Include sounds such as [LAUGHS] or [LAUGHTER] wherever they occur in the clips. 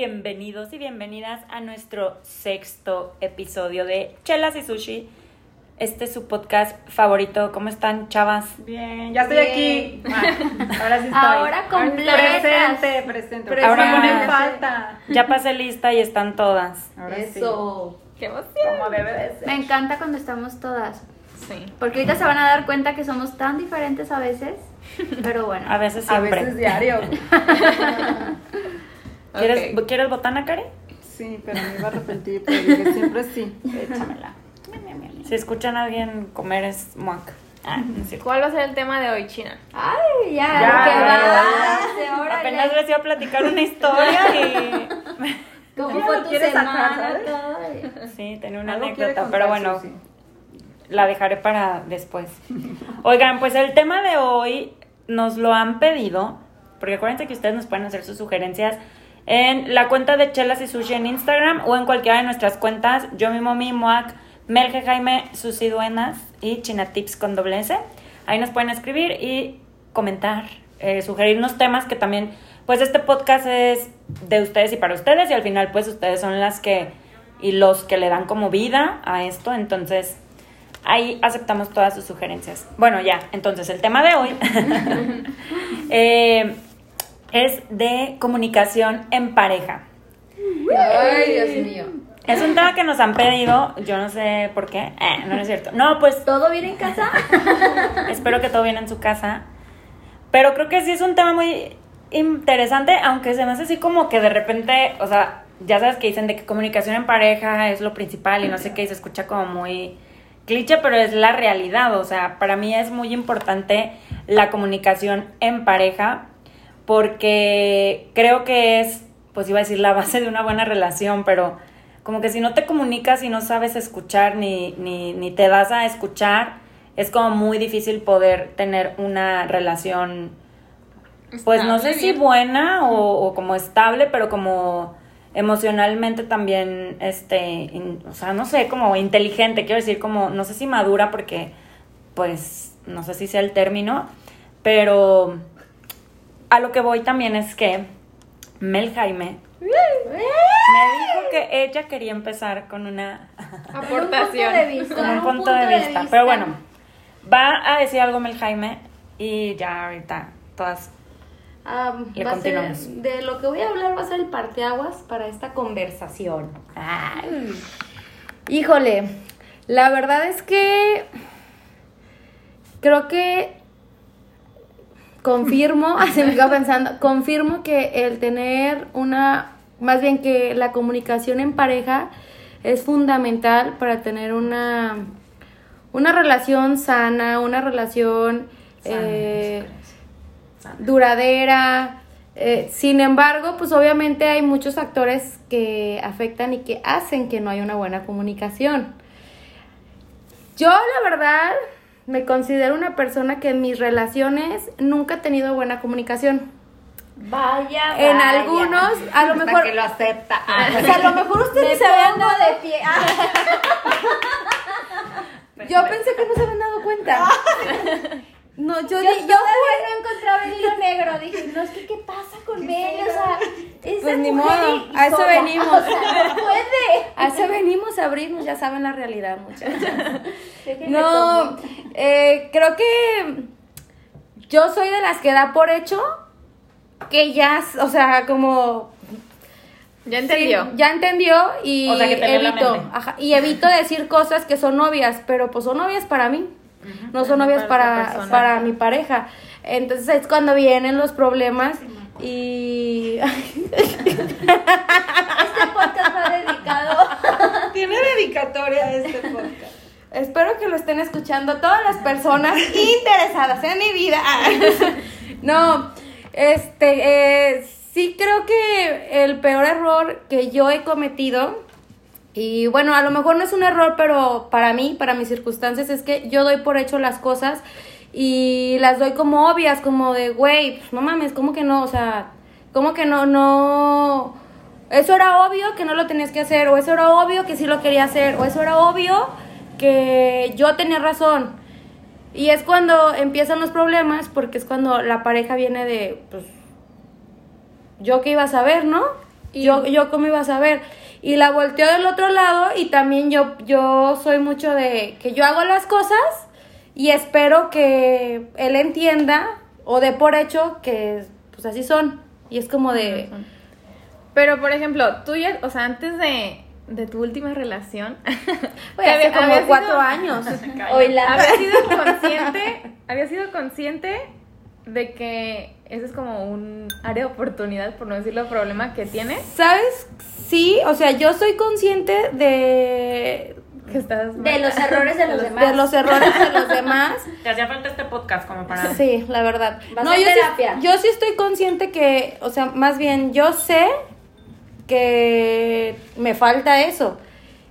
bienvenidos y bienvenidas a nuestro sexto episodio de Chelas y Sushi. Este es su podcast favorito. ¿Cómo están, chavas? Bien, ya estoy aquí. Ah, ahora sí estoy. Ahora completas. Presente, presente. Presente. Ahora me falta. Ya pasé lista y están todas. Ahora Eso. ¡Qué emoción! sí. Como debe de ser. Me encanta cuando estamos todas. Sí. Porque ahorita se van a dar cuenta que somos tan diferentes a veces. Pero bueno. A veces A siempre. veces diario. [LAUGHS] ¿Quieres, Ok. ¿Quieres botana, Karen? Sí, pero me iba a arrepentir, pero dije siempre sí. [LAUGHS] Échamela. Si escuchan a alguien comer es muac. Ah. ¿Cuál va a ser el tema de hoy, China? Ay, ya. Ya. Órale. Apenas les iba a platicar una historia y... [LAUGHS] ¿Cómo fue tu sacar, semana? Sí, tenía una anécdota, pero bueno, la dejaré para después. Oigan, pues el tema de hoy nos lo han pedido, porque acuérdense que ustedes nos pueden hacer sus sugerencias en la cuenta de Chelas y Sushi en Instagram o en cualquiera de nuestras cuentas, yo mi mami, Moac, Melge Jaime, Susi Duenas y China Tips con doble S. Ahí nos pueden escribir y comentar, eh, sugerirnos temas que también, pues este podcast es de ustedes y para ustedes y al final pues ustedes son las que y los que le dan como vida a esto, entonces ahí aceptamos todas sus sugerencias. Bueno, ya, entonces el tema de hoy [LAUGHS] eh, es de comunicación en pareja. Ay, Dios mío. Es un tema que nos han pedido, yo no sé por qué, eh, no, no es cierto. No, pues ¿Todo bien en casa? [LAUGHS] espero que todo bien en su casa. Pero creo que sí es un tema muy interesante, aunque se me hace así como que de repente, o sea, ya sabes que dicen de que comunicación en pareja es lo principal y no sé qué, y se escucha como muy cliché, pero es la realidad. O sea, para mí es muy importante la comunicación en pareja porque creo que es, pues iba a decir, la base de una buena relación, pero como que si no te comunicas y no sabes escuchar ni, ni, ni te das a escuchar, es como muy difícil poder tener una relación, pues no sé si buena o, o como estable, pero como emocionalmente también, este, in- o sea, no sé, como inteligente, quiero decir, como, no sé si madura porque, pues, no sé si sea el término, pero a lo que voy también es que Mel Jaime me dijo que ella quería empezar con una Aportación. Un punto de vista. con un punto de vista. Pero bueno, va a decir algo Mel Jaime y ya ahorita todas. Le va a ser- continuamos. de lo que voy a hablar va a ser el parteaguas para esta conversación. Híjole, la verdad es que creo que confirmo, [LAUGHS] así me quedo [LAUGHS] pensando, confirmo que el tener una, más bien que la comunicación en pareja es fundamental para tener una, una relación sana, una relación eh, duradera. Eh, sin embargo, pues obviamente hay muchos factores que afectan y que hacen que no haya una buena comunicación. Yo, la verdad, me considero una persona que en mis relaciones nunca he tenido buena comunicación. Vaya, En algunos, a lo mejor. que lo acepta. [LAUGHS] O sea, a lo mejor ustedes se habían dado de pie. [LAUGHS] Yo pensé que no se habían dado cuenta. [LAUGHS] No, yo, Yo, yo no encontraba el hilo negro. Dije, no, es que ¿qué pasa con Mel? O sea, esa Pues ni mujer modo, y- a eso sola. venimos. O sea, no puede. A eso venimos a abrirnos, ya saben la realidad, muchachos. [LAUGHS] Déjenme No, eh, creo que yo soy de las que da por hecho que ya, o sea, como Ya entendió. Sí, ya entendió y O sea, evito, ajá, y evito decir cosas que son obvias, pero pues son obvias para mí. No son obvias para para mi pareja. Entonces es cuando vienen los problemas y Este podcast va dedicado. [LAUGHS] Tiene dedicatoria este podcast. Espero que lo estén escuchando todas las personas interesadas en mi vida. [LAUGHS] No, este, eh, sí creo que el peor error que yo he cometido, y bueno, a lo mejor no es un error, pero para mí, para mis circunstancias, es que yo doy por hecho las cosas y las doy como obvias, como de, güey, pues, no mames, ¿cómo que no? O sea, ¿cómo que no, no? Eso era obvio que no lo tenías que hacer, o eso era obvio que sí lo quería hacer, o eso era obvio que yo tenía razón. Y es cuando empiezan los problemas, porque es cuando la pareja viene de, pues, yo que iba a saber, ¿no? Yo, yo cómo iba a saber. Y la volteó del otro lado y también yo, yo soy mucho de que yo hago las cosas y espero que él entienda o dé por hecho que pues así son. Y es como de... Pero, por ejemplo, tú ya, o sea, antes de, de tu última relación, [LAUGHS] Pues, hace había- como había cuatro sido- años. [LAUGHS] Hoy la había sido consciente, había sido consciente de que ese es como un área de oportunidad, por no decirlo, problema que tienes, ¿Sabes? Sí, o sea, yo soy consciente de, que estás de los errores de [LAUGHS] los demás. de los errores de los [LAUGHS] demás. Te hacía falta este podcast como para... Sí, la verdad. Vas No, a yo sí, terapia. yo sí estoy consciente que, o sea, más bien yo sé que me falta eso.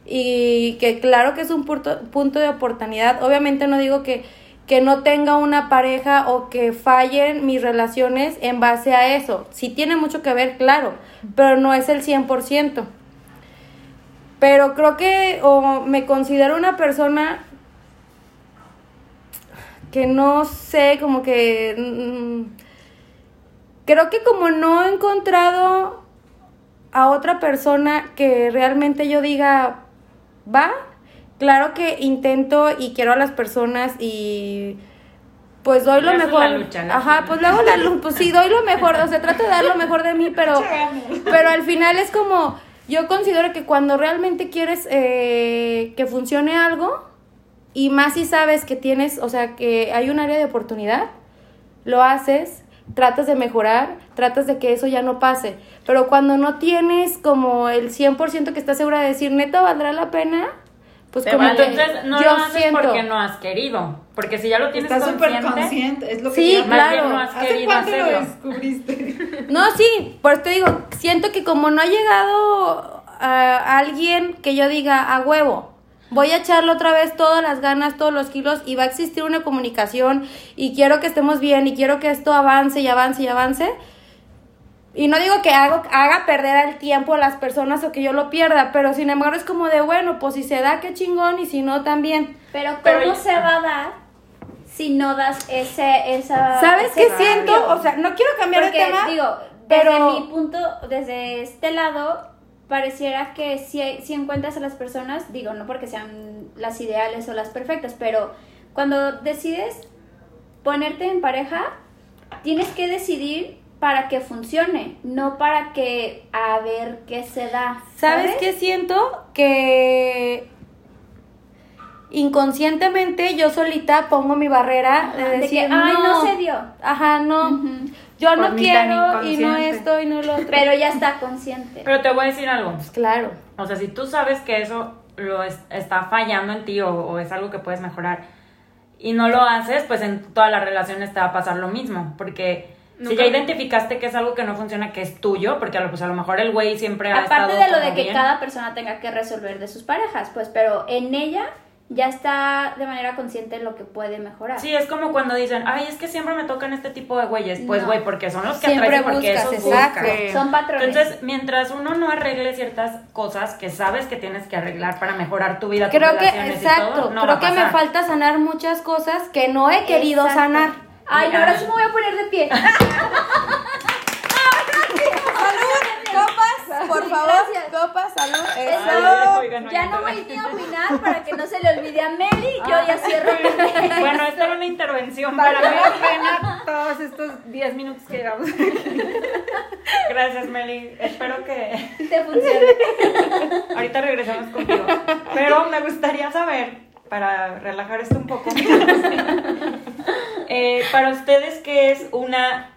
Y que claro que es un punto, punto de oportunidad. Obviamente no digo que, que no tenga una pareja o que fallen mis relaciones en base a eso. Sí tiene mucho que ver, claro, pero no es el 100%. Pero creo que o me considero una persona que no sé, como que... mm, creo que como no he encontrado a otra persona que realmente yo diga, va, claro que intento y quiero a las personas y pues doy lo mejor. la lucha, ¿no? Ajá, pues le hago la lucha, pues sí, doy lo mejor, o sea, trato de dar lo mejor de mí, pero, pero al final es como, yo considero que cuando realmente quieres eh, que funcione algo, y más si sabes que tienes, o sea, que hay un área de oportunidad, lo haces, tratas de mejorar, tratas de que eso ya no pase. Pero cuando no tienes como el 100% que estás segura de decir, neta, ¿valdrá la pena? Pues como vale. que Entonces no yo lo haces siento. porque no has querido. Porque si ya lo tienes Estás súper consciente, consciente, es lo que Sí, más claro. no has ¿Hace querido cuánto lo descubriste? [LAUGHS] No, sí, por eso te digo, siento que como no ha llegado a alguien que yo diga a huevo, voy a echarle otra vez todas las ganas, todos los kilos y va a existir una comunicación y quiero que estemos bien y quiero que esto avance y avance y avance. Y no digo que hago, haga perder el tiempo a las personas o que yo lo pierda, pero sin embargo es como de, bueno, pues si se da, qué chingón, y si no, también. Pero ¿cómo Pero- se va a dar si no das ese, esa... ¿Sabes ese qué siento? O sea, no quiero cambiar Porque, de tema, digo, desde pero... mi punto, desde este lado, pareciera que si, si encuentras a las personas, digo, no porque sean las ideales o las perfectas, pero cuando decides ponerte en pareja, tienes que decidir para que funcione, no para que a ver qué se da. ¿Sabes qué siento? Que inconscientemente yo solita pongo mi barrera de Ajá, de decir, que, "Ay, no se dio". Ajá, no. Yo Por no quiero y no esto y no lo otro. Pero ya está consciente. Pero te voy a decir algo. Pues claro. O sea, si tú sabes que eso lo es- está fallando en ti o, o es algo que puedes mejorar y no lo haces, pues en todas las relaciones te va a pasar lo mismo. Porque si ya identificaste que es algo que no funciona, que es tuyo, porque a lo, pues a lo mejor el güey siempre ha Aparte estado de lo de que bien. cada persona tenga que resolver de sus parejas, pues, pero en ella ya está de manera consciente lo que puede mejorar. Sí, es como cuando dicen, ay, es que siempre me tocan este tipo de güeyes. Pues, No. güey, porque son los que Siempre atraen porque buscas, esos exacto. buscan. Son patrones. Entonces, mientras uno no arregle ciertas cosas que sabes que tienes que arreglar para mejorar tu vida, tus Creo que, y exacto, todo, no creo va a que me falta sanar muchas cosas que no he querido Exacto. sanar. Ay, no, ahora sí me voy a poner de pie. [LAUGHS] [LAUGHS] Copas, por favor, Gracias. copas, salud. Eso, oigan, ya no voy ni a opinar para que no se le olvide a Meli. Yo ya cierro. [LAUGHS] Bueno, esta era una intervención para mí. la pena todos estos 10 minutos que llevamos. Gracias, Meli. Espero que Te funciona. ahorita regresemos contigo. Pero me gustaría saber, para relajar esto un poco, eh, para ustedes, ¿qué es una,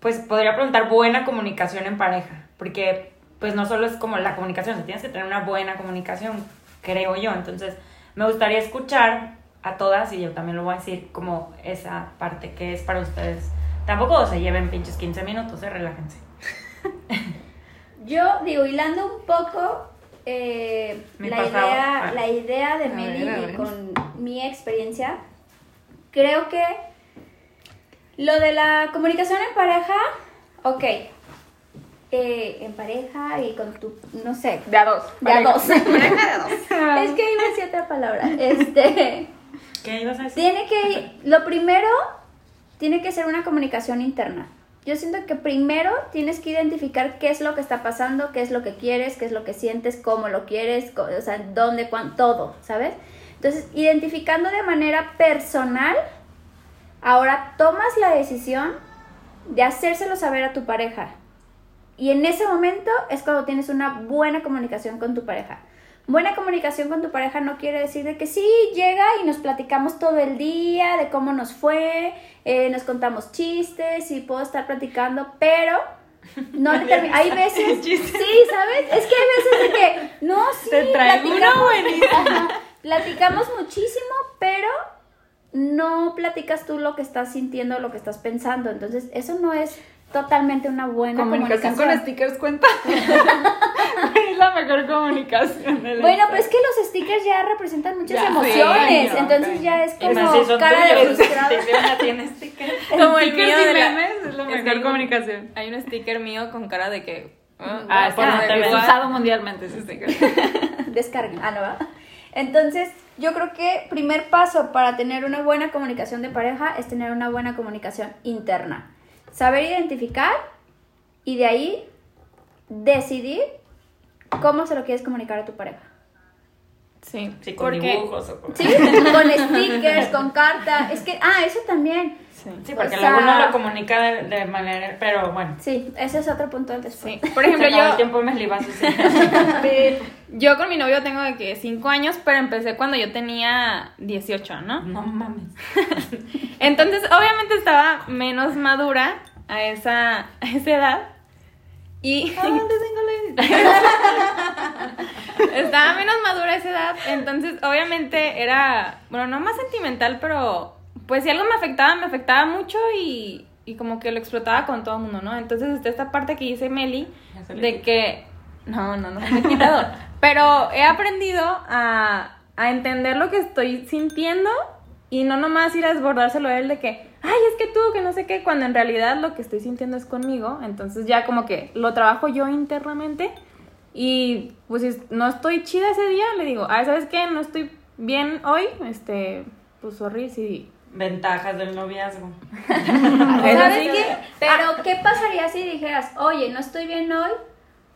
pues podría preguntar, buena comunicación en pareja? Porque, pues no solo es como la comunicación, o sea, tienes que tener una buena comunicación, creo yo. Entonces, me gustaría escuchar a todas, y yo también lo voy a decir, como esa parte que es para ustedes. Tampoco se lleven pinches 15 minutos, eh, relájense. [LAUGHS] Yo digo, hilando un poco eh, la, pasado. idea, Ah. la idea de Meli con mi experiencia, creo que lo de la comunicación en pareja, ok, eh, en pareja y con tu, no sé, De a dos. de a pareja. dos. [LAUGHS] [LAUGHS] es que iba a decir otra palabra. Este, ¿Qué ibas a decir? tiene que, lo primero, tiene que ser una comunicación interna. yo siento que primero tienes que identificar qué es lo que está pasando, qué es lo que quieres, qué es lo que sientes, cómo lo quieres, o sea, dónde, cuándo, todo, ¿sabes? Entonces, identificando de manera personal, ahora tomas la decisión de hacérselo saber a tu pareja. Y en ese momento es cuando tienes una buena comunicación con tu pareja. Buena comunicación con tu pareja no quiere decir de que sí, llega y nos platicamos todo el día, de cómo nos fue, eh, nos contamos chistes y puedo estar platicando, pero no le [LAUGHS] termi- Hay veces, [LAUGHS] sí, ¿sabes? Es que hay veces de que, no, sí, Te traigo una [LAUGHS] Ajá, platicamos muchísimo, pero no platicas tú lo que estás sintiendo, lo que estás pensando. Entonces, eso no es totalmente una buena Comunicación comunicación. con stickers cuenta. [LAUGHS] es la mejor comunicación. del Bueno, pero es que los stickers ya representan muchas Ya, emociones, sí, entonces ya es como si cara de frustrado. Como el Stickers mío de la- es la mejor comunicación. Hay un sticker mío con cara de que. ah, Ah, es que por no te igual. ves. Es usado mundialmente ese sticker. [LAUGHS] Descarguen. Ah, no va. Entonces, yo creo que primer paso para tener una buena comunicación de pareja es tener una buena comunicación interna. Saber identificar y de ahí decidir cómo se lo quieres comunicar a tu pareja. Sí, Sí, con porque, dibujos o con... ¿Sí? con [LAUGHS] stickers, con carta. Es que, ah, eso también. Sí. Sí, porque O sea- lo comunica de, de manera... Pero bueno. Sí, ese es otro punto del después. Sí. [LAUGHS] Por ejemplo, Se acabó el yo, tiempo me libas así. [LAUGHS] yo con mi novio tengo de que 5 años, pero empecé cuando yo tenía 18, ¿no? No mames. [LAUGHS] Entonces, obviamente estaba menos madura a esa, a esa edad. Y estaba menos madura a esa edad. Entonces, obviamente era, bueno, no más sentimental, pero pues si algo me afectaba, me afectaba mucho y, y como que lo explotaba con todo el mundo, ¿no? Entonces está esta parte que dice Meli de que... No, no, no me ha quitado. [LAUGHS] Pero he aprendido a, a entender lo que estoy sintiendo y no nomás ir a desbordárselo a él de que, ay, es que tú, que no sé qué, cuando en realidad lo que estoy sintiendo es conmigo. Entonces ya como que lo trabajo yo internamente y pues si no estoy chida ese día, le digo, ay, ¿sabes qué? No estoy bien hoy, este, pues sorry, sí. Ventajas del noviazgo. [LAUGHS] ¿Sabes qué? Pero, ¿qué pasaría si dijeras, oye, no estoy bien hoy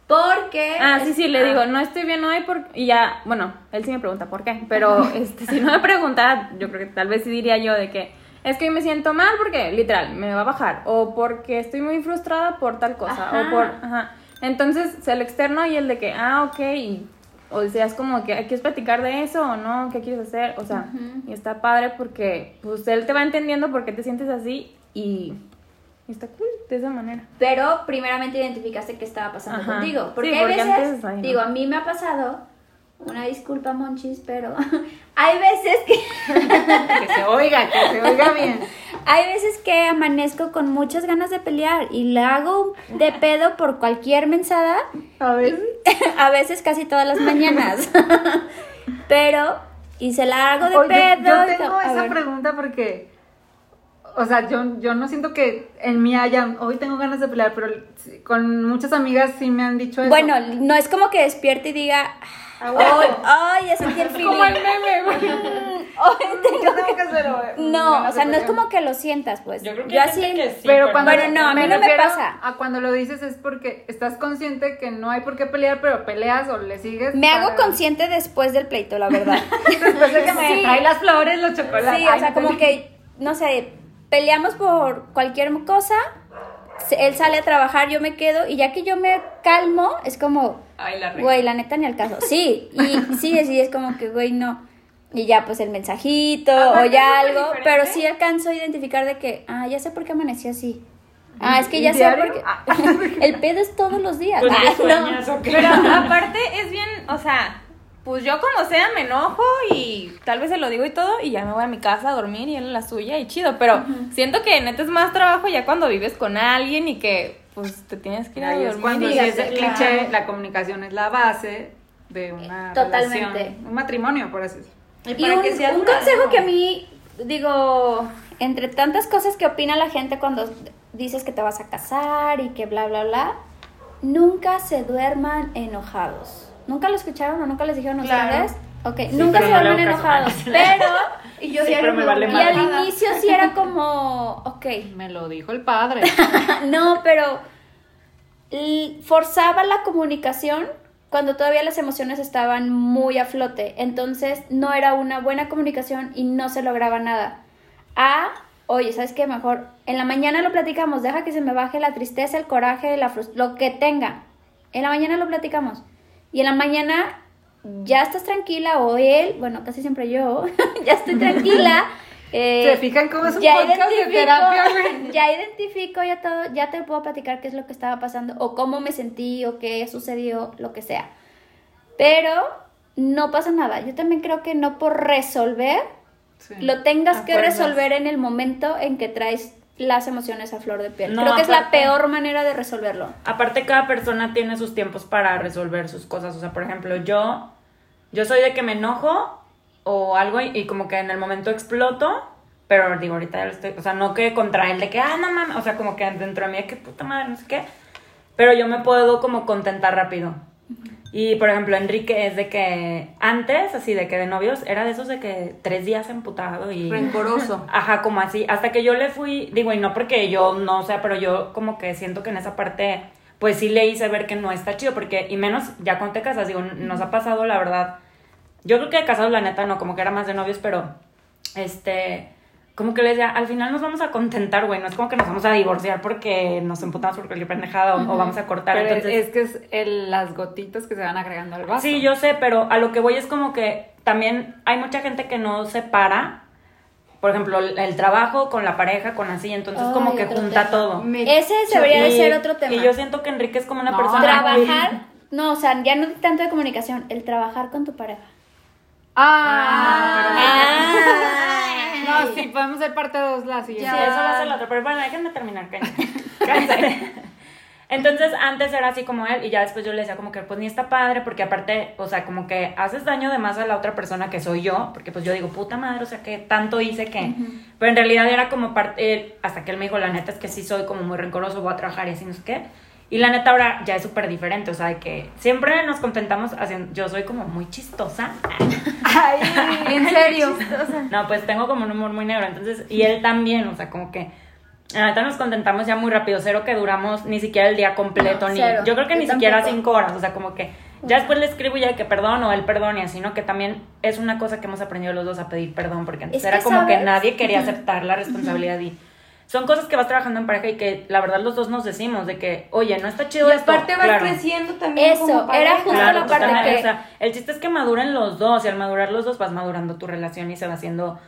porque... Ah, sí, sí, le Ah. digo, no estoy bien hoy porque... Y ya, bueno, él sí me pregunta por qué, pero este, si no me preguntara, yo creo que tal vez sí diría yo de que es que hoy me siento mal porque, literal, me va a bajar, o porque estoy muy frustrada por tal cosa, Ajá. o por... Ajá. Entonces, el externo y el de que, ah, ok, y, o sea, es como que, ¿quieres platicar de eso o no? ¿Qué quieres hacer? O sea, y está padre porque, pues, él te va entendiendo por qué te sientes así y, y está cool de esa manera. Pero primeramente identificaste qué estaba pasando Ajá. contigo. Porque Sí, hay veces, antes, ay, no. digo, a mí me ha pasado, una disculpa, Monchis, pero [LAUGHS] hay veces que... [LAUGHS] Que se oiga, que se oiga bien. Hay veces que amanezco con muchas ganas de pelear y le hago de pedo por cualquier mensada, A ver. [LAUGHS] a veces casi todas las mañanas. Pero, y se la hago de Oye, pedo. yo tengo esa ver. pregunta porque, o sea, yo, yo no siento que en mí haya, hoy tengo ganas de pelear, pero con muchas amigas sí me han dicho eso. Bueno, no es como que despierte y diga, "Ay, ya sentí el feeling. como el meme, güey. [LAUGHS] Hoy tengo Yo tengo que hacerlo. güey. No, o sea, no es como que lo sientas, pues. Yo creo que Yo así, que sí. Pero cuando, Bueno, no, a mí no me refiero pasa. A cuando lo dices es porque estás consciente que no hay por qué pelear, pero peleas o le sigues. me hago consciente después del pleito, la verdad. [LAUGHS] Después de que me Sí. trae las flores, los chocolates. Sí, o sea, no como que, no sé, peleamos por cualquier cosa, él sale a trabajar, yo me quedo, y ya que yo me calmo, es como, Ay, la güey, la neta ni al caso. Sí, y [LAUGHS] sí, sí, es como que, güey, no. Y ya, pues el mensajito o ya algo, diferente. pero sí alcanzo a identificar de que, ah, ya sé por qué amanecí así. Ah, es que ¿Y ya sé diario? por qué. Ah. [LAUGHS] El pedo es todos los días. Pues Ah, ¿qué no. Pero aparte es bien, o sea, pues yo como sea me enojo y tal vez se lo digo y todo y ya me voy a mi casa a dormir y él a la suya y chido, pero siento que neta es más trabajo ya cuando vives con alguien y que pues te tienes que ir a dormir cuando sí es Claro. cliché, la comunicación es la base de una Totalmente. relación, un matrimonio, por así decirlo. Y un, que sea un duradero. consejo que a mí, digo, entre tantas cosas que opina la gente cuando dices que te vas a casar y que bla, bla, bla, nunca se duerman enojados. ¿Nunca lo escucharon o nunca les dijeron a Claro. ustedes? Ok, nunca pero se no hago caso. enojados, [LAUGHS] pero Y yo Sí, diario pero me vale Y al inicio sí era como, ok, [LAUGHS] Me lo dijo el padre. [LAUGHS] no, pero forzaba la comunicación cuando todavía las emociones estaban muy a flote. Entonces no era una buena comunicación y no se lograba nada. A, oye, ¿sabes qué? Mejor en la mañana lo platicamos, deja que se me baje la tristeza, el coraje, la lo que tenga. En la mañana lo platicamos. Y en la mañana ya estás tranquila o él, bueno, casi siempre yo, [LAUGHS] ya estoy tranquila. [LAUGHS] eh, ¿Se fijan cómo es un ya podcast de terapia, [LAUGHS] ya identifico ya todo, ya te puedo platicar qué es lo que estaba pasando o cómo me sentí o qué sucedió, lo que sea. Pero no pasa nada. Yo también creo que no por resolver Sí. lo tengas que resolver en el momento en que traes las emociones a flor de piel. No, creo que es la peor manera de resolverlo. Aparte, cada persona tiene sus tiempos para resolver sus cosas. O sea, por ejemplo, yo, yo soy de que me enojo o algo y, y como que en el momento exploto, pero digo, ahorita ya lo estoy, o sea, no que contra él de que, ah, no mames, o sea, como que dentro de mí de que puta madre, no sé qué. Pero yo me puedo como contentar rápido. Y por ejemplo, Enrique es de que antes, así de que de novios, era de esos de que tres días emputado y. Rencoroso. [LAUGHS] Ajá, como así, hasta que yo le fui, digo, y no porque yo no, o sea, pero yo como que siento que en esa parte, pues sí le hice ver que no está chido, porque, y menos ya cuando te casas, digo, nos ha pasado, la verdad, yo creo que de casados, la neta, no, como que era más de novios, pero, este, como que les decía, al final nos vamos a contentar, güey, no es como que nos vamos a divorciar porque nos emputamos por cualquier pendejada o, o vamos a cortar, Pero entonces... es que es el- las gotitas que se van agregando al vaso. Sí, yo sé, pero a lo que voy es como que también hay mucha gente que no separa, por ejemplo, el, el trabajo con la pareja, con así, entonces como que junta tema. todo. Me- Ese debería de ser otro tema. Y yo siento que Enrique es como una No, persona... trabajar, no, o sea, ya no tanto de comunicación, el trabajar con tu pareja. Ah, no, sí, podemos ser parte dos la Sí, eso va a ser la otra. Pero bueno, déjenme terminar, cállense. [LAUGHS] Cállense. Entonces, antes era así como él, y ya después yo le decía como que, pues ni está padre, porque aparte, o sea, como que haces daño de más a la otra persona que soy yo, porque pues yo digo, puta madre, o sea, que tanto hice que. Pero en realidad era como parte, hasta que él me dijo, la neta es que sí soy como muy rencoroso, voy a trabajar y así, no sé qué. Y la neta ahora ya es súper diferente, o sea, de que siempre nos contentamos haciendo, yo soy como muy chistosa. [LAUGHS] Ay, [LAUGHS] En serio. No, pues tengo como un humor muy negro, entonces, y él también, o sea, como que, la neta nos contentamos ya muy rápido, cero que duramos ni siquiera el día completo, No, ni, cero. yo creo que Yo ni siquiera cinco horas, o sea, como que, ya después le escribo ya que perdón o él perdón y así, ¿no? Que también es una cosa que hemos aprendido los dos a pedir perdón, porque antes Es era como que nadie quería [LAUGHS] aceptar la responsabilidad y... Son cosas que vas trabajando en pareja y que la verdad los dos nos decimos de que, oye, no está chido Y esto. aparte vas Claro. creciendo también. Eso, como era justo Claro, la parte que- o sea, el chiste es que maduren los dos y al madurar los dos vas madurando tu relación y se va haciendo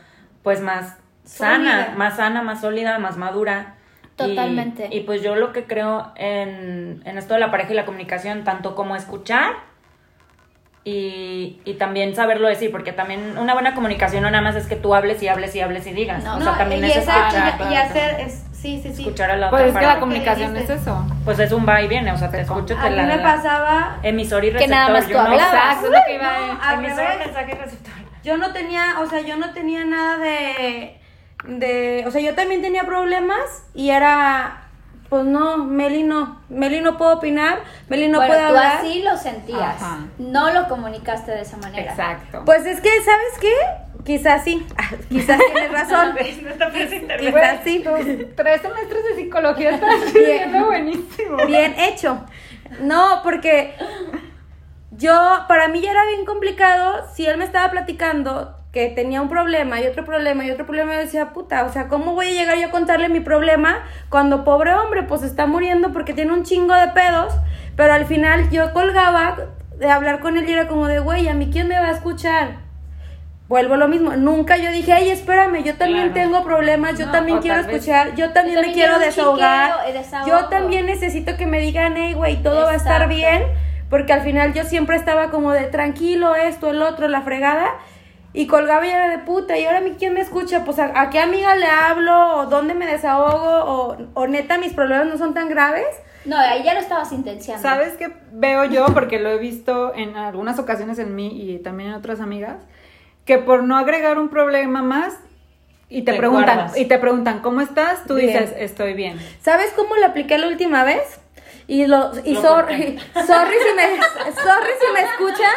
pues más sana, Sólida. más sana, más sólida, más madura. Y- Totalmente. Y, pues yo lo que creo en, en esto de la pareja y la comunicación, tanto como escuchar y, y también saberlo decir, porque también una buena comunicación no nada más es que tú hables y hables y hables y digas. No, o sea, también y, es esa- escuchar, y- y hacer, es, sí, sí, sí. escuchar a la Pues otra es que la parte. comunicación es eso. Pues es un va y viene, o sea, te escucho, A te mí la, me la- pasaba, emisor y Que receptor. nada más yo tú no- hablabas. Exacto, es lo que iba No, a Emisor, mensaje y receptor. yo no tenía, o sea, yo no tenía nada de, de, o sea, yo también tenía problemas y era, pues no, Meli no, Meli no puedo opinar, Meli no bueno, puede tú hablar. así lo sentías, Ajá. no lo comunicaste de esa manera. Exacto. Pues es que, ¿sabes qué? Quizás sí, [LAUGHS] Ah, quizás tienes razón. [LAUGHS] Quizás sí. Tus tres semestres de psicología estás viviendo buenísimo. Bien hecho. No, porque yo, para mí ya era bien complicado si él me estaba platicando que tenía un problema y otro problema y otro problema, decía, puta, o sea, ¿cómo voy a llegar yo a contarle mi problema cuando pobre hombre pues está muriendo porque tiene un chingo de pedos? Pero al final yo colgaba de hablar con él y era como de, güey, ¿a mí quién me va a escuchar? Vuelvo a lo mismo, nunca yo dije, ay, espérame, yo también Claro. tengo problemas, yo No, también quiero escuchar, yo también Yo me también quiero desahogar, yo también necesito que me digan, hey, güey, todo va a estar Exacto. bien, porque al final yo siempre estaba como de tranquilo, esto, el otro, la fregada, y colgaba y era de puta, y ahora a mí quién me escucha, pues a, a qué amiga le hablo, o dónde me desahogo, o, o neta mis problemas no son tan graves. No, ahí ya lo estabas intenciando. ¿Sabes qué veo yo? Porque lo he visto en algunas ocasiones en mí y también en otras amigas, que por no agregar un problema más y te, Te preguntan guardas. y te preguntan ¿cómo estás? Tú Bien. dices estoy bien. ¿Sabes cómo lo apliqué la última vez? Y lo y Lo sorry, [LAUGHS] sorry si me sorry si me escuchan.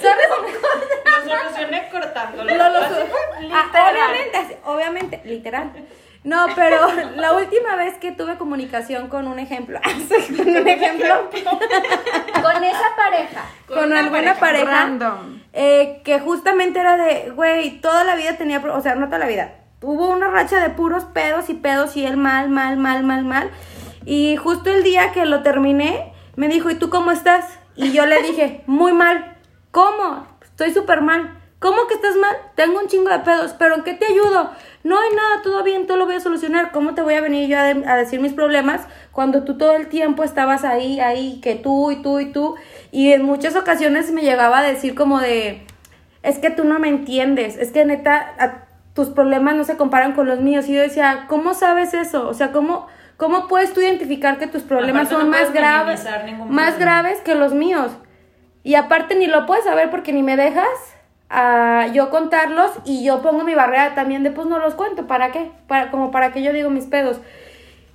Sorry si me solucioné cortándolo. Lo- lo- Ah, obviamente, obviamente, literal. No, pero la última vez que tuve comunicación con un ejemplo, [LAUGHS] con un ejemplo, Con esa pareja. con, alguna pareja, Random. eh, que justamente era de, güey, toda la vida tenía, o sea, no toda la vida, hubo una racha de puros pedos y pedos y él mal, mal, mal, mal, mal. Y justo el día que lo terminé, me dijo, ¿y tú cómo estás? Y yo le dije, muy mal. ¿Cómo? Estoy súper mal. ¿Cómo que estás mal? Tengo un chingo de pedos, pero ¿en qué te ayudo? No hay nada, todo bien, todo lo voy a solucionar. ¿Cómo te voy a venir yo a, a decir mis problemas cuando tú todo el tiempo estabas ahí, ahí, que tú y tú y tú? Y en muchas ocasiones me llegaba a decir como de, es que tú no me entiendes, es que neta, tus problemas no se comparan con los míos. Y yo decía, ¿cómo sabes eso? O sea, ¿cómo, cómo puedes tú identificar que tus problemas Aparte, son no más graves, más graves que los míos? Y aparte ni lo puedes saber porque ni me dejas a yo contarlos y yo pongo mi barrera también de pues no los cuento, ¿para qué? Para, como para que yo digo mis pedos.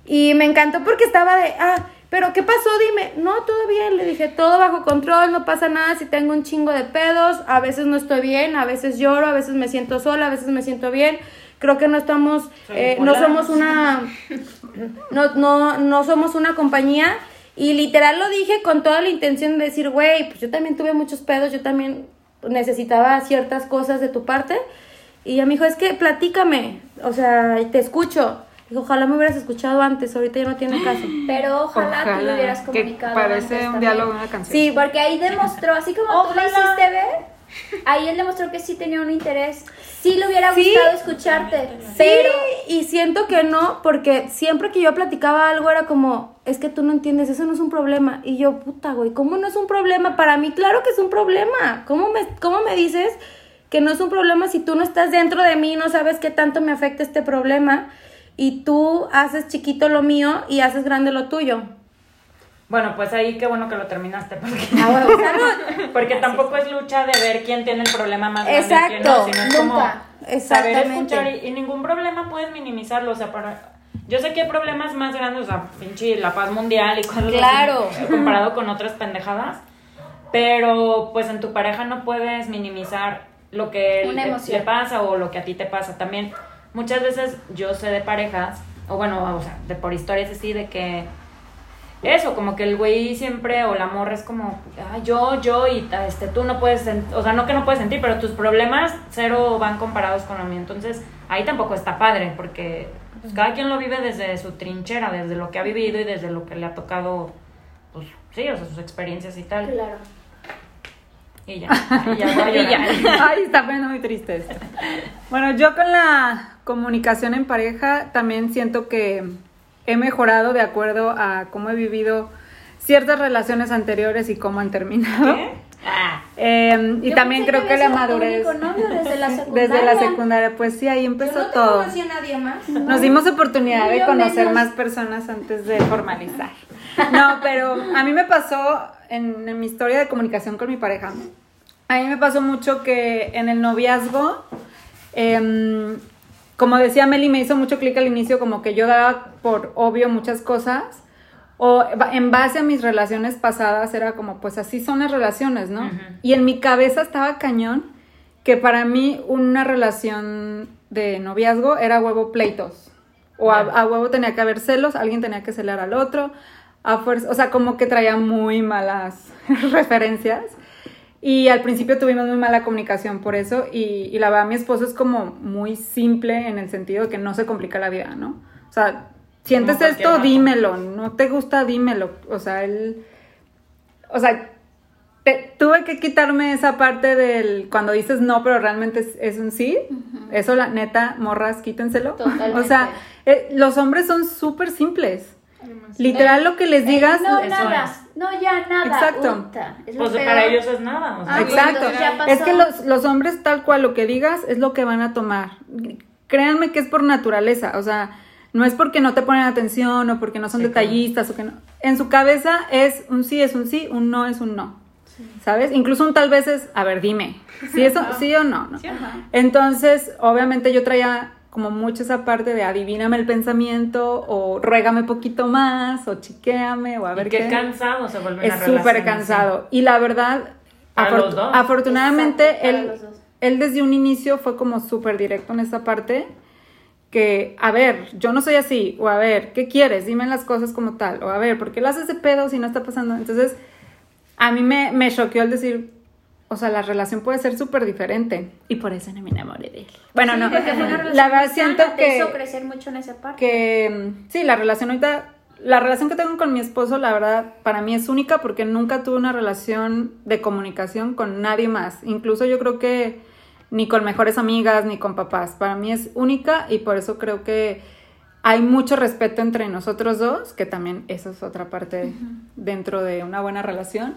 Y me encantó porque estaba de, ah, pero ¿qué pasó? Dime, no, todo bien, le dije, todo bajo control, no pasa nada si tengo un chingo de pedos, a veces no estoy bien, a veces lloro, a veces me siento sola, a veces me siento bien. Creo que no estamos, eh, no somos una, no, no, no somos una compañía. Y literal lo dije con toda la intención de decir, güey, pues yo también tuve muchos pedos, yo también necesitaba ciertas cosas de tu parte. Y ella me dijo, es que platícame, o sea, te escucho. Dijo, ojalá me hubieras escuchado antes, ahorita ya no tiene caso. Pero ojalá, tú lo hubieras que comunicado. parece antes un también. diálogo, una canción. Sí, Porque ahí demostró, así como tú le Ojalá. hiciste ver, ahí él demostró que sí tenía un interés. Sí le hubiera Sí. gustado escucharte. Sí, Pero y siento que no, porque siempre que yo platicaba algo era como, es que tú no entiendes, eso no es un problema. Y yo, puta, güey, ¿cómo no es un problema? Para mí, claro que es un problema. ¿Cómo me, cómo me dices que no es un problema si tú no estás dentro de mí, no sabes qué tanto me afecta este problema? Y tú haces chiquito lo mío y haces grande lo tuyo. Bueno, pues ahí qué bueno que lo terminaste. Porque, Ah, bueno, [LAUGHS] salud. porque tampoco es lucha de ver quién tiene el problema más grande. y quién Exacto, no, sino es como saber escuchar y, y ningún problema puedes minimizarlo. O sea, para. Yo sé que hay problemas más grandes, o sea, pinche la paz mundial y cosas así, Claro. comparado con otras pendejadas. Pero pues en tu pareja no puedes minimizar lo que le, le pasa o lo que a ti te pasa. También muchas veces yo sé de parejas, o bueno, o sea, de por historias así, de que eso, como que el güey siempre o la morra es como, "Ah, yo, yo y este, tú no puedes, o sea, no que no puedes sentir, pero tus problemas cero van comparados con lo mío. Entonces, ahí tampoco está padre, porque pues, cada quien lo vive desde su trinchera, desde lo que ha vivido y desde lo que le ha tocado, pues sí, o sea, sus experiencias y tal. claro. Y ya, y ya voy a [LAUGHS] Y ya. Ay, está poniendo muy triste esto. Bueno, yo con la comunicación en pareja también siento que he mejorado de acuerdo a cómo he vivido ciertas relaciones anteriores y cómo han terminado. ¿Qué? Ah, Eh, y Yo también creo que, la madurez. [LAUGHS] desde la secundaria. Desde la secundaria, pues sí, ahí empezó Yo no todo. a nadie más. Nos dimos oportunidad de conocer menos. más personas antes de formalizar. No, pero a mí me pasó en, en mi historia de comunicación con mi pareja. A mí me pasó mucho que en el noviazgo, em, como decía Meli, me hizo mucho clic al inicio, como que yo daba por obvio muchas cosas. O en base a mis relaciones pasadas era como, pues así son las relaciones, ¿no? Y en mi cabeza estaba cañón que para mí una relación de noviazgo era huevo pleitos. O a, a huevo tenía que haber celos, alguien tenía que celar al otro. A fuerza, o sea, como que traía muy malas [LAUGHS] referencias. Y al principio tuvimos muy mala comunicación por eso. Y, y la verdad, mi esposo es como muy simple en el sentido de que no se complica la vida, ¿no? O sea, sientes esto, dímelo. No te gusta, dímelo. O sea, él. O sea, te- tuve que quitarme esa parte del cuando dices no, pero realmente es, es un sí. Eso, la neta, morras, quítenselo. Totalmente. [LAUGHS] O sea, eh, los hombres son súper simples. Literal, lo que les digas. No, Eso nada. No, ya nada. Exacto. Uta, es lo pues peor. para ellos es nada. O sea, Ah, Exacto. Es que los, los hombres tal cual lo que digas es lo que van a tomar. Créanme que es por naturaleza, o sea, no es porque no te ponen atención o porque no son Sí, claro. detallistas o que no. En su cabeza es un sí es un sí, un no es un no. ¿Sabes? Incluso un tal vez es, a ver, dime, si [LAUGHS] eso sí o no, ¿no? Entonces, obviamente yo traía como mucho esa parte de adivíname el pensamiento o ruégame poquito más o chiquéame o a ver y qué qué. cansado se vuelve Es súper así. cansado. Y la verdad, Para Afor- los dos. Afortunadamente, Exacto, él, los dos. él desde un inicio fue como súper directo en esta parte. Que, a ver, yo no soy así. O a ver, ¿qué quieres? Dime las cosas como tal. O a ver, ¿por qué lo haces de pedo si no está pasando? Entonces, a mí me, me choqueó el decir, o sea, la relación puede ser súper diferente. Y por eso no me enamoré de él. Bueno, Sí, no. porque fue una relación La verdad siento sana, te hizo que, crecer mucho en esa parte. que sí, la relación ahorita, la relación que tengo con mi esposo, la verdad, para mí es única porque nunca tuve una relación de comunicación con nadie más. Incluso yo creo que ni con mejores amigas, ni con papás. Para mí es única y por eso creo que hay mucho respeto entre nosotros dos, que también eso es otra parte dentro de una buena relación.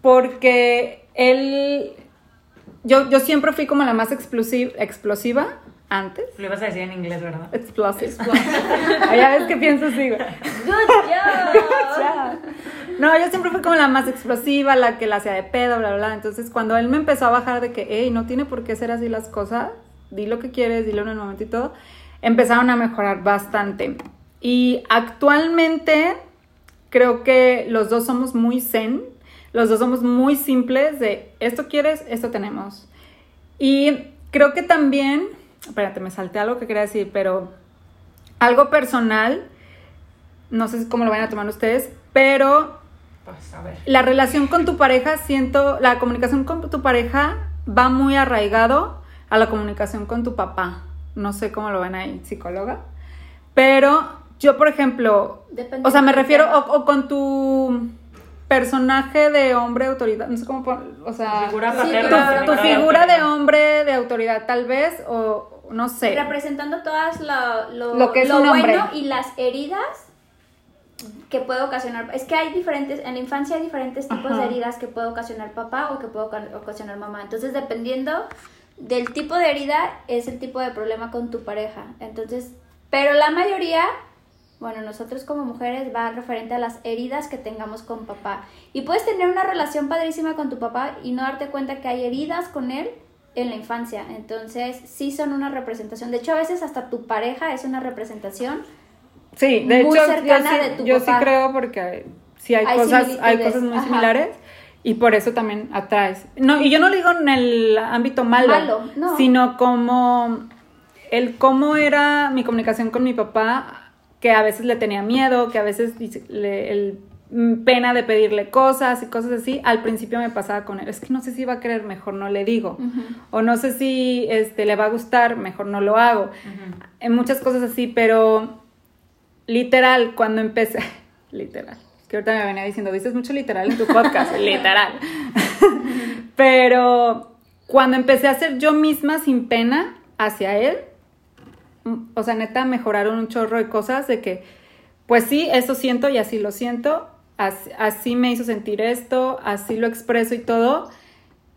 Porque él, yo, yo siempre fui como la más explosiva, explosiva antes. Lo ibas a decir en inglés, ¿verdad? Explosive. [LAUGHS] Ya ves que pienso así. Good job. [LAUGHS] No, yo siempre fui como la más explosiva, la que la hacía de pedo, bla, bla, bla. Entonces, cuando él me empezó a bajar de que, hey, no tiene por qué ser así las cosas, di lo que quieres, dilo en el momento y todo, empezaron a mejorar bastante. Y actualmente creo que los dos somos muy zen, los dos somos muy simples de esto quieres, esto tenemos. Y creo que también, espérate, me salté algo que quería decir, pero algo personal, no sé cómo lo vayan a tomar ustedes, pero Pues a ver. la relación con tu pareja, siento, la comunicación con tu pareja va muy arraigado a la comunicación con tu papá. No sé cómo lo ven ahí, psicóloga. Pero yo, por ejemplo, Depende o sea, me refiero, o con tu personaje de hombre de autoridad, no sé cómo, o sea, Tu figura Sí, paterna. tu, tu tu figura de hombre de autoridad, tal vez, o no sé. Representando todas lo, lo, Lo que es lo un hombre. bueno y las heridas que puede ocasionar. Es que hay diferentes, en la infancia hay diferentes tipos Ajá. de heridas que puede ocasionar papá o que puede oca- ocasionar mamá. Entonces, dependiendo del tipo de herida, es el tipo de problema con tu pareja. Entonces, pero la mayoría, bueno, nosotros como mujeres va referente a las heridas que tengamos con papá. Y puedes tener una relación padrísima con tu papá y no darte cuenta que hay heridas con él en la infancia. Entonces, sí son una representación. De hecho, a veces hasta tu pareja es una representación. Sí, de muy hecho, yo, cercana sí, de tu yo sí creo porque sí hay, Hay cosas, hay cosas muy ajá. similares y por eso también atraes. No, y yo no lo digo en el ámbito malo, Malo, no. sino como el cómo era mi comunicación con mi papá, que a veces le tenía miedo, que a veces le, el mm, pena de pedirle cosas y cosas así. Al principio me pasaba con él, es que no sé si va a querer, mejor no le digo. O no sé si este, le va a gustar, mejor no lo hago. En muchas cosas así, pero literal, cuando empecé, [LAUGHS] literal, es que ahorita me venía diciendo, dices mucho literal en tu podcast, [LAUGHS] literal. [LAUGHS] pero cuando empecé a ser yo misma sin pena hacia él, o sea, neta, mejoraron un chorro de cosas de que, pues sí, eso siento y así lo siento, así, así me hizo sentir esto, así lo expreso y todo.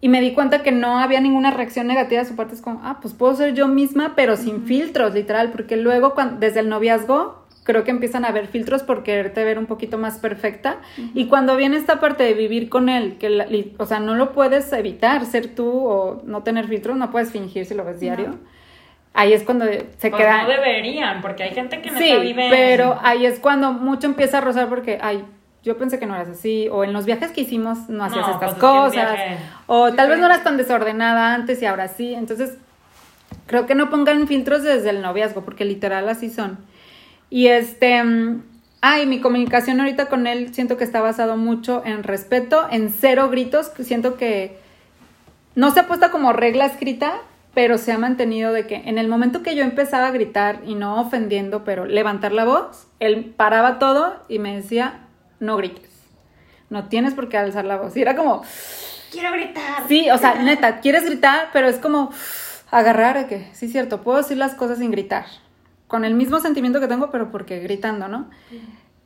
Y me di cuenta que no había ninguna reacción negativa de su parte. Es como, ah, pues puedo ser yo misma, pero sin filtros, literal. Porque luego, cuando, desde el noviazgo, creo que empiezan a haber filtros por quererte ver un poquito más perfecta. Y cuando viene esta parte de vivir con él, que, la- o sea, no lo puedes evitar, ser tú o no tener filtros, no puedes fingir si lo ves diario. Ahí es cuando se Pues queda. no deberían, porque hay gente que neta Sí, vive. pero ahí es cuando mucho empieza a rozar porque, ay, yo pensé que no eras así, o en los viajes que hicimos no hacías No, estas pues es que un cosas, o tal vez no eras tan desordenada antes y ahora sí, entonces creo que no pongan filtros desde el noviazgo, porque literal así son. Y este, ay, mi comunicación ahorita con él siento que está basado mucho en respeto, en cero gritos, siento que no se ha puesto como regla escrita, pero se ha mantenido de que en el momento que yo empezaba a gritar y no ofendiendo, pero levantar la voz, él paraba todo y me decía, no grites, no tienes por qué alzar la voz. Y era como, Quiero gritar. sí, o sea, neta, quieres gritar, pero es como agarrar a que, sí, cierto, puedo decir las cosas sin gritar, con el mismo sentimiento que tengo, pero porque gritando, ¿no?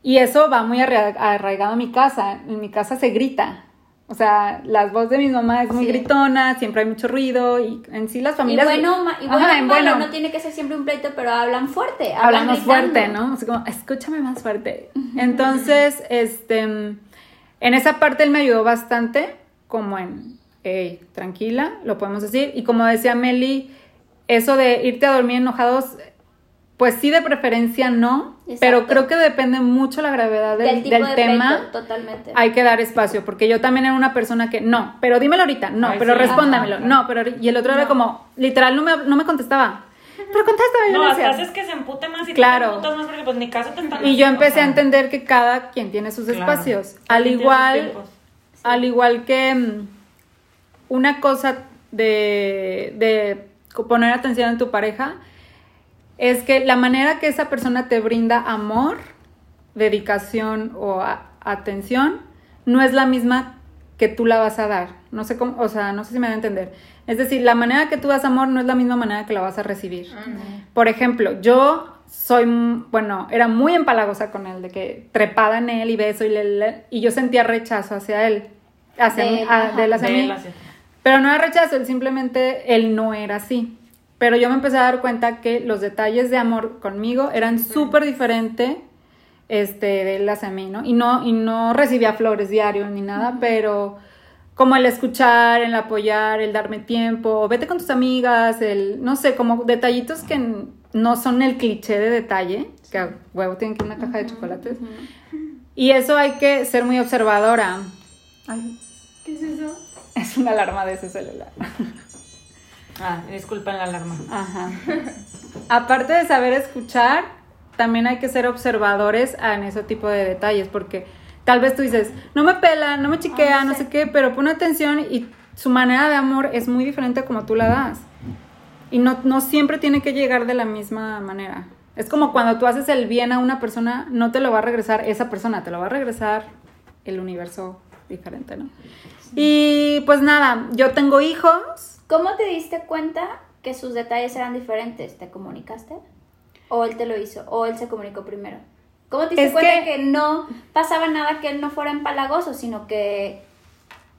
Y eso va muy arra- arraigado a mi casa, en mi casa se grita. O sea, la voz de mi mamá es muy Sí. gritona, siempre hay mucho ruido y en sí las Y familias... bueno, y Ajá, bueno, en malo, bueno. no tiene que ser siempre un pleito, pero hablan fuerte. hablan gritando. fuerte, ¿no? Así como, escúchame más fuerte. Entonces, este, en esa parte él me ayudó bastante, como en, hey, tranquila, lo podemos decir. Y como decía Meli, eso de irte a dormir enojados, pues sí, de preferencia no, Exacto. pero creo que depende mucho la gravedad del, Del tipo del de tema. totalmente. Hay que dar espacio, porque yo también era una persona que, no, pero dímelo ahorita, no, Ay, pero sí, respóndamelo, ajá. no, pero, y el otro era como, literal, no me, no me contestaba, pero contéstame, No, hasta haces que se empute más y Claro. te emputas más porque pues ni caso te están Y yo empecé o sea, a entender que cada quien tiene sus claro. espacios. Al igual, al igual que mm, una cosa de, de poner atención en tu pareja, es que la manera que esa persona te brinda amor, dedicación o a- atención, no es la misma que tú la vas a dar. No sé cómo, o sea, no sé si me da a entender. Es decir, la manera que tú das amor no es la misma manera que la vas a recibir. Por ejemplo, yo soy, bueno, era muy empalagosa con él, de que trepada en él y beso y, le, le- y yo sentía rechazo hacia él, hacia De mí, él, a- ajá. de él hacia De mí. él hacia- Pero no era rechazo, él simplemente, él no era así. Pero yo me empecé a dar cuenta que los detalles de amor conmigo eran súper diferentes este, de él hacia mí, ¿no? Y no, y no recibía flores diario ni nada, pero como el escuchar, el apoyar, el darme tiempo, vete con tus amigas, el, no sé, como detallitos que no son el cliché de detalle, que huevo tienen que una caja de chocolates. Y eso hay que ser muy observadora. Ay, ¿Qué es eso? es una alarma de ese celular. Ah, disculpen la alarma. Ajá. Aparte de saber escuchar, también hay que ser observadores en ese tipo de detalles, porque tal vez tú dices, no me pela, no me chiquea, no sé qué, pero pon atención y su manera de amor es muy diferente a como tú la das. Y no, no siempre tiene que llegar de la misma manera. Es como cuando tú haces el bien a una persona, no te lo va a regresar esa persona, te lo va a regresar el universo diferente, ¿no? Y pues nada, yo tengo hijos, ¿Cómo te diste cuenta que sus detalles eran diferentes? ¿Te comunicaste? ¿O él te lo hizo? ¿O él se comunicó primero? ¿Cómo te diste Es cuenta que- que... no pasaba nada que él no fuera empalagoso, sino que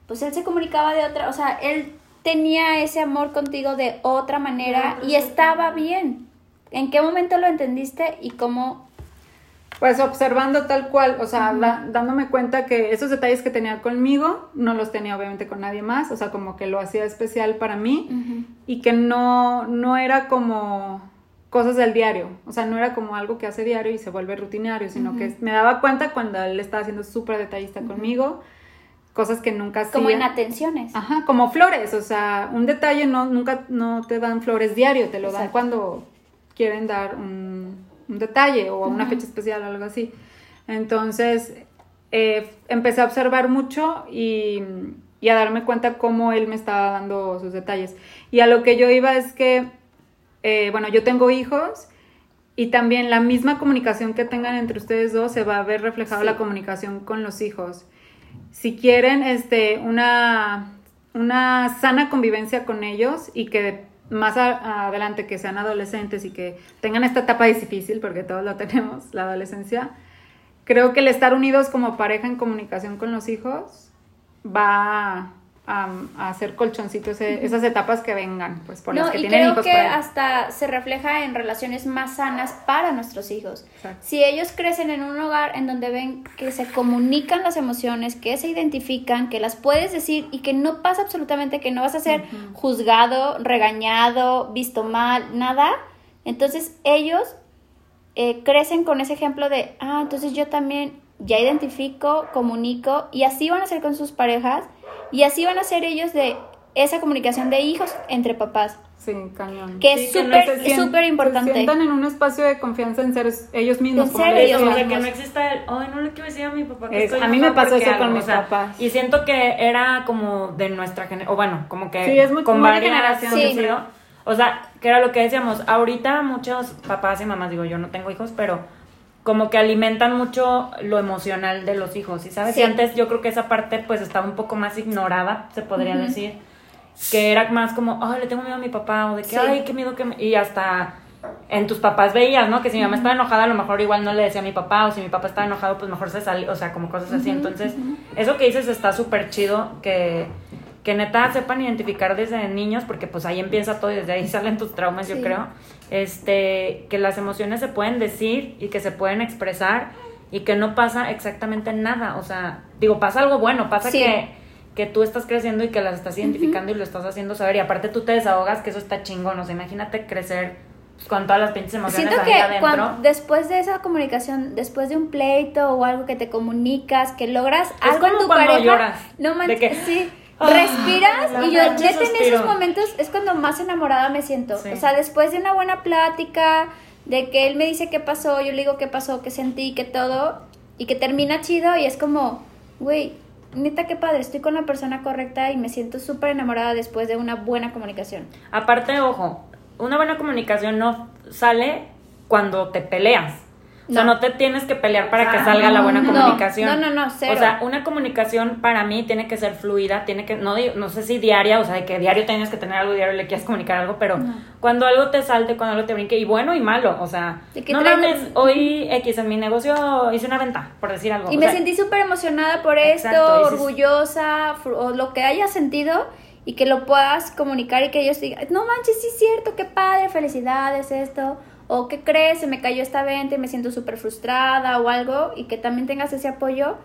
pues él se comunicaba de otra, o sea, él tenía ese amor contigo de otra manera y estaba bien. ¿En qué momento lo entendiste y cómo? Pues observando tal cual, o sea, dándome cuenta que esos detalles que tenía conmigo no los tenía obviamente con nadie más, o sea, como que lo hacía especial para mí y que no, no era como cosas del diario, o sea, no era como algo que hace diario y se vuelve rutinario, sino que me daba cuenta cuando él estaba siendo súper detallista conmigo, cosas que nunca hacía. Como en atenciones. Ajá, como flores, o sea, un detalle no, nunca, no te dan flores diario, te lo dan cuando quieren dar un, un detalle o una fecha especial o algo así. Entonces, eh, empecé a observar mucho y, y a darme cuenta cómo él me estaba dando sus detalles. Y a lo que yo iba es que, eh, bueno, yo tengo hijos y también la misma comunicación que tengan entre ustedes dos se va a ver reflejado en la comunicación con los hijos. Si quieren este, una, una sana convivencia con ellos y que más adelante que sean adolescentes y que tengan esta etapa difícil, porque todos lo [LAUGHS] tenemos, la adolescencia, creo que el estar unidos como pareja en comunicación con los hijos va a, a hacer colchoncito ese- esas etapas que vengan, pues por las que y tienen creo hijos. que hasta se refleja en relaciones más sanas para nuestros hijos. Exacto. Si ellos crecen en un hogar en donde ven que se comunican las emociones, que se identifican, que las puedes decir y que no pasa absolutamente que no vas a ser juzgado, regañado, visto mal, nada, entonces ellos eh, crecen con ese ejemplo de, ah, entonces yo también ya identifico, comunico y así van a ser con sus parejas y así van a ser ellos de esa comunicación de hijos entre papás. Sí, cañón. Que Sí, es no súper- sien- súper importante. Se sientan en un espacio de confianza en ser ellos mismos. En como ser ellos o sea, que no exista el, ay, no le quiero decir a mi papá que Es- estoy a mí me pasó eso con algo", mis o sea, papás. Y siento que era como de nuestra generación, o bueno, como que Sí, es muy- con varias sí. O sea, que era lo que decíamos, ahorita muchos papás y mamás, digo, yo no tengo hijos, pero como que alimentan mucho lo emocional de los hijos, ¿y sabes? Sí. Y antes yo creo que esa parte pues estaba un poco más ignorada, se podría decir, que era más como, ay, le tengo miedo a mi papá, o de que, Sí. ay, qué miedo que me... Y hasta en tus papás veías, ¿no? Que si mi mamá estaba enojada, a lo mejor igual no le decía a mi papá, o si mi papá estaba enojado, pues mejor se salió, o sea, como cosas así. Entonces, eso que dices está súper chido, que, que neta sepan identificar desde niños, porque pues ahí empieza todo y desde ahí [LAUGHS] salen tus traumas, yo creo. Este, que las emociones se pueden decir y que se pueden expresar y que no pasa exactamente nada. O sea, digo, pasa algo bueno, pasa Sí. que, que tú estás creciendo y que las estás identificando y lo estás haciendo saber. Y aparte tú te desahogas, que eso está chingón. O sea, imagínate crecer con todas las pinches emociones Siento ahí que adentro. cuando, después de esa comunicación, después de un pleito o algo que te comunicas, que logras Es algo en tu cuando pareja, lloras, no de manches, que, sí, respiras la y yo neta en suspiro. esos momentos es cuando más enamorada me siento. Sí. O sea, después de una buena plática, de que él me dice qué pasó, yo le digo qué pasó, qué sentí, qué todo, y que termina chido y es como, güey, neta qué padre, estoy con la persona correcta y me siento súper enamorada después de una buena comunicación. Aparte, ojo, una buena comunicación no sale cuando te peleas. O sea, No. te tienes que pelear para que Ah, salga la buena comunicación. no, no, no, cero. O sea, una comunicación para mí tiene que ser fluida, tiene que, no, no sé si diaria, o sea, de que diario tienes que tener algo diario, le quieras comunicar algo, pero cuando algo te salte, cuando algo te brinque, y bueno y malo, o sea, no mames, hoy X en mi negocio hice una venta, por decir algo. Y o me sea, sentí súper emocionada por esto, Exacto, orgullosa, o lo que hayas sentido, y que lo puedas comunicar y que ellos digan, no manches, sí es cierto, qué padre, felicidades, esto. O qué crees, se me cayó esta venta y me siento súper frustrada o algo, y que también tengas ese apoyo.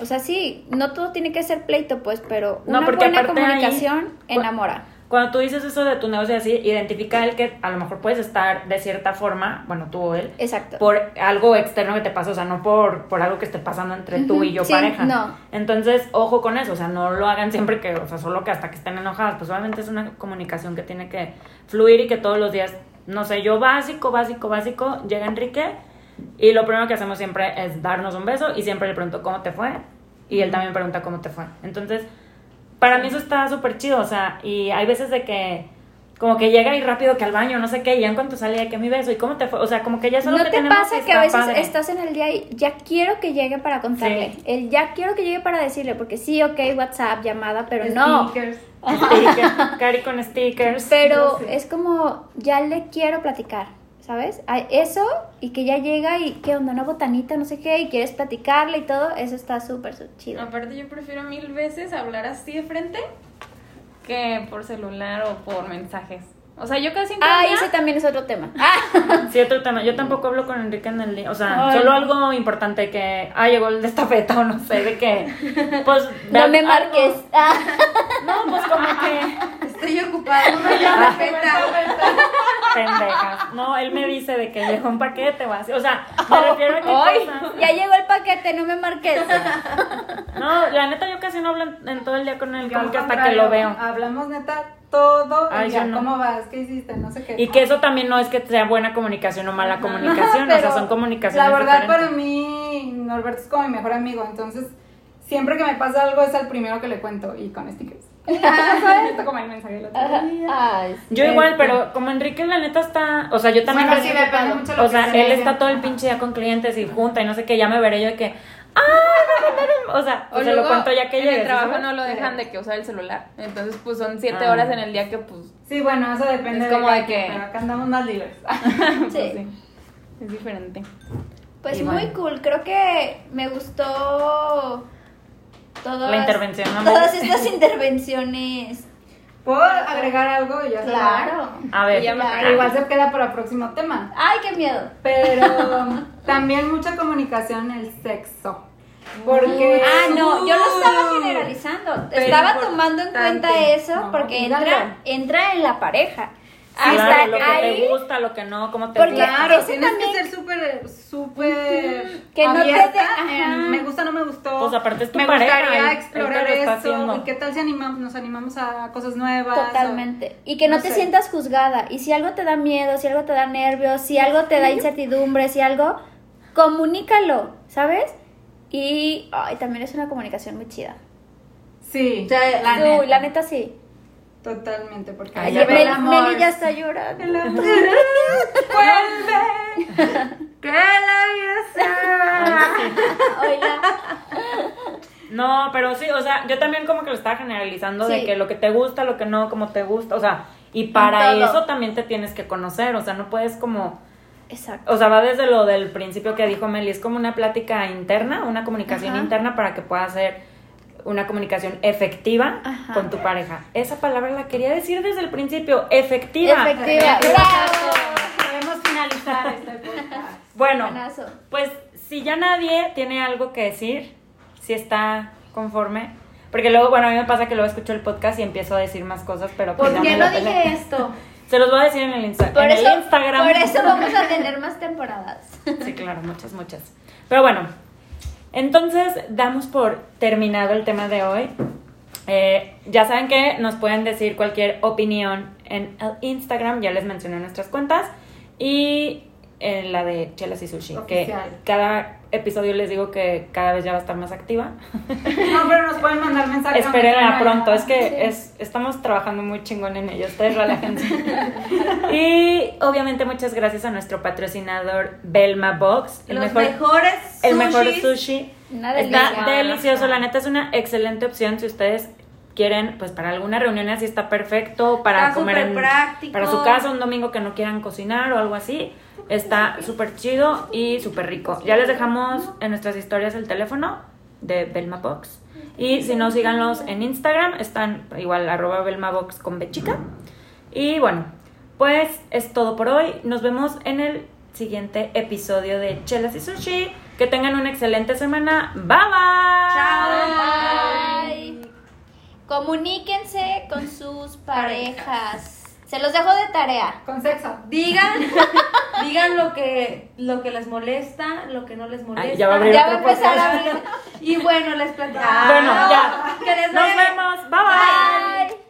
O sea, sí, no todo tiene que ser pleito, pues, pero No, una porque buena ahí- comunicación cu- enamora. Cuando tú dices eso de tu negocio así, identifica el que a lo mejor puedes estar de cierta forma, bueno, tú o él, Exacto. por algo externo que te pasó, o sea, no por, por algo que esté pasando entre tú Ujú, y yo sí, pareja. no. Entonces, ojo con eso, o sea, no lo hagan siempre que, o sea, solo que hasta que estén enojadas, pues obviamente es una comunicación que tiene que fluir y que todos los días, no sé, yo básico, básico, básico, llega Enrique y lo primero que hacemos siempre es darnos un beso y siempre le pregunto cómo te fue y él también pregunta cómo te fue. Entonces, para mí eso está súper chido, o sea, y hay veces de que como que llega y rápido que al baño, no sé qué, y ya en cuanto sale de que mi beso, y cómo te fue, o sea, como que ya eso es lo ¿No que te tenemos pasa que a veces padre. estás en el día y ya quiero que llegue para contarle? Sí. El ya quiero que llegue para decirle, porque sí, ok, WhatsApp, llamada, pero no. Stickers. Sticker, Cari con stickers. Pero Sí. es como, ya le quiero platicar, ¿sabes? Eso y que ya llega y, ¿qué onda? Una botanita, no sé qué, y quieres platicarle y todo, eso está súper chido. Aparte yo prefiero mil veces hablar así de frente que por celular o por mensajes. O sea, yo casi Ah, ese también es otro tema. Ah, Sí, otro tema. Yo tampoco hablo con Enrique en el día. O sea, Ay. solo algo importante que. Ah, llegó el destapeta o no sé, de que. Pues. [LAUGHS] no me marques. Ah, [LAUGHS] No, pues como que. Estoy ocupada, no me llama Pendejas. No, él me dice de que llegó un paquete o así. O sea, me refiero a que. Cosas- ya llegó el paquete, no me marques. [LAUGHS] No, la neta, yo casi no hablo en, en todo el día con él, Yo como que hasta que lo veo. Hablamos neta todo el Ay, día. yo no. ¿Cómo vas? ¿Qué hiciste? No sé qué. Y que eso también no es que sea buena comunicación o mala comunicación, o sea, son comunicaciones La verdad, diferentes. para mí, Norberto es como mi mejor amigo. Entonces, siempre que me pasa algo, es el primero que le cuento. Y con stickers. [LAUGHS] [LAUGHS] ¿sabes? Esto como el mensaje del otro día. Ay, sí. Yo igual, pero como Enrique la neta está, o sea, yo también Bueno, sí, depende mucho lo o sea, se él está todo el pinche día con clientes y junta y no sé qué, ya me veré yo de que no", O sea, O pues se lo luego, cuento ya que en el ¿sí trabajo sabes? no lo dejan de que usar el celular. Entonces, pues son siete Ah. horas en el día que, pues, Sí, bueno, eso depende Es como de que- Pero acá andamos más libres. [LAUGHS] pues Sí. sí, es diferente. Pues Y muy bueno. cool, creo que me gustó todas, La intervención, [LAUGHS] ¿no? todas estas intervenciones. ¿Puedo agregar algo? Y ya se va? Claro. A ver, Ya Claro. Igual se queda para el próximo tema. Ay, qué miedo. Pero [LAUGHS] también mucha comunicación en el sexo. Porque. Ah, no, yo lo estaba generalizando. Pero estaba tomando en cuenta eso No, porque entra, entra en la pareja. Claro, Hasta lo que ahí, te gusta, lo que no, cómo te Porque- gusta. Claro, tienes también- que ser súper, súper. Que no te de- en Me gusta, no me gustó. Pues aparte es tu me pareja, gustaría explorar eso. ¿Y qué tal si animamos, nos animamos a cosas nuevas? Totalmente. Y que no, no te sé. sientas juzgada. Y si algo te da miedo, si algo te da nervios, si algo te da incertidumbre, si algo, comunícalo, ¿sabes? Y ay, también es una comunicación muy chida. Sí, la neta. la neta sí. Totalmente, porque ahí ya el amor. Meli ya está llorando. El amor. [LAUGHS] Vuelve. que la vida. No, pero sí, o sea, yo también como que lo estaba generalizando de que lo que te gusta, lo que no, como te gusta, o sea, y para eso también te tienes que conocer, o sea, no puedes como, Exacto. o sea, va desde lo del principio que dijo Meli, es como una plática interna, una comunicación Ajá. interna para que puedas hacer una comunicación efectiva Ajá. con tu pareja. Esa palabra la quería decir desde el principio, efectiva. Efectiva. ¡Bravo! Podemos finalizar este podcast. Bueno, Buenazo. pues si ya nadie tiene algo que decir, si está conforme, porque luego, bueno, a mí me pasa que luego escucho el podcast y empiezo a decir más cosas, pero pues ¿Por qué no dije esto? Se los voy a decir en el, Insta Por en eso, el Instagram. por eso vamos a tener más temporadas. Sí, claro, muchas, muchas. Pero bueno, entonces damos por terminado el tema de hoy. Eh, ya saben que nos pueden decir cualquier opinión en el Instagram, ya les mencioné nuestras cuentas, y en la de Chelas y Sushi, que cada episodio les digo que cada vez ya va a estar más activa. [LAUGHS] No, pero nos pueden mandar mensajes. Espérenla aunque pronto, es que es, estamos trabajando muy chingón en ello, ustedes relájense. [LAUGHS] y obviamente muchas gracias a nuestro patrocinador Belma Box, el Los mejor, mejores el mejor sushi. Está delicioso, la neta es una excelente opción si ustedes quieren, pues para alguna reunión así está perfecto, para Está comer en, para su casa un domingo que no quieran cocinar o algo así. Está súper chido y súper rico. Ya les dejamos en nuestras historias el teléfono de Belma Box. Y si no, síganlos en Instagram. Están igual arroba Belma Box con Bechica. Y bueno, pues es todo por hoy. Nos vemos en el siguiente episodio de Chelas y Sushi. Que tengan una excelente semana. Bye bye. Bye. Comuníquense con sus parejas. Se los dejo de tarea. Con sexo. Digan, [LAUGHS] digan lo que, lo que les molesta, lo que no les molesta. Ya va a, abrir ya va a empezar a abrir. Y bueno, les planteo. Ah. Bueno, ya. Nos vemos. bye. bye. bye.